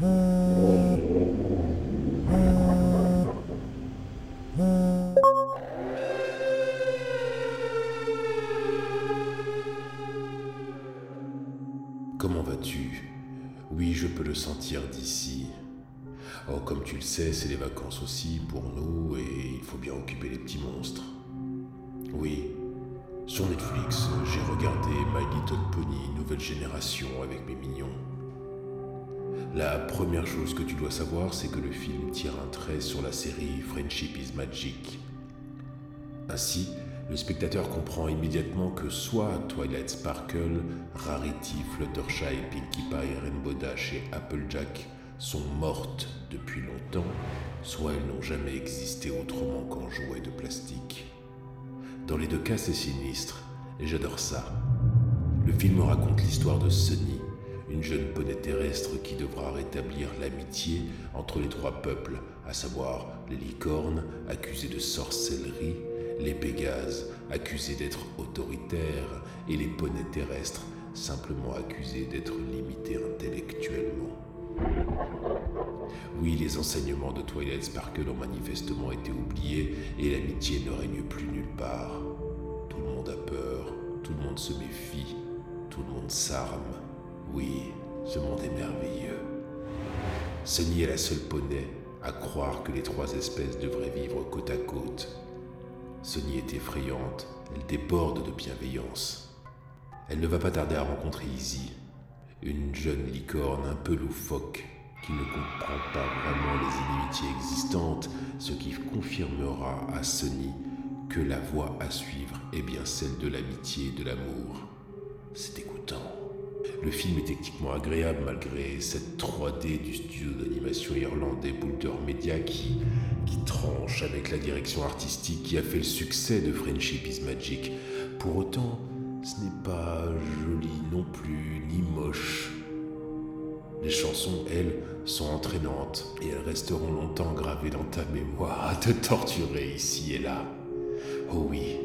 Comment vas-tu? Oui, je peux le sentir d'ici. Oh, comme tu le sais, c'est les vacances aussi pour nous et il faut bien occuper les petits monstres. Oui, sur Netflix, j'ai regardé My Little Pony Nouvelle Génération avec mes mignons. La première chose que tu dois savoir, c'est que le film tire un trait sur la série Friendship is Magic. Ainsi, le spectateur comprend immédiatement que soit Twilight Sparkle, Rarity, Fluttershy, Pinkie Pie, Rainbow Dash et Applejack sont mortes depuis longtemps, soit elles n'ont jamais existé autrement qu'en jouets de plastique. Dans les deux cas, c'est sinistre, et j'adore ça. Le film raconte l'histoire de Sunny, une jeune poney terrestre qui devra rétablir l'amitié entre les trois peuples, à savoir les licornes, accusées de sorcellerie, les Pégases, accusés d'être autoritaires, et les poneys terrestres, simplement accusés d'être limités intellectuellement. Oui, les enseignements de Twilight Sparkle ont manifestement été oubliés et l'amitié ne règne plus nulle part. Tout le monde a peur, tout le monde se méfie, tout le monde s'arme. Oui, ce monde est merveilleux. Sunny est la seule poney à croire que les trois espèces devraient vivre côte à côte Sonny est effrayante, elle déborde de bienveillance. Elle ne va pas tarder à rencontrer Izzy, une jeune licorne un peu loufoque qui ne comprend pas vraiment les inimitiés existantes, ce qui confirmera à Sonny que la voie à suivre est bien celle de l'amitié et de l'amour. C'est écoutant. Le film est techniquement agréable malgré cette 3D du studio d'animation irlandais Boulder Media qui, qui tranche avec la direction artistique qui a fait le succès de Friendship is Magic. Pour autant, ce n'est pas joli non plus, ni moche. Les chansons, elles, sont entraînantes et elles resteront longtemps gravées dans ta mémoire à te torturer ici et là. Oh oui,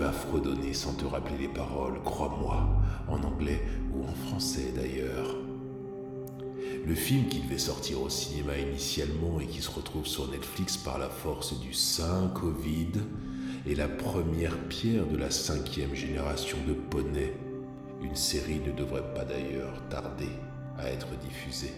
vas fredonner sans te rappeler les paroles, crois-moi, en anglais ou en français d'ailleurs. Le film qui devait sortir au cinéma initialement et qui se retrouve sur Netflix par la force du Saint Covid est la première pierre de la cinquième génération de Poney. Une série ne devrait pas d'ailleurs tarder à être diffusée.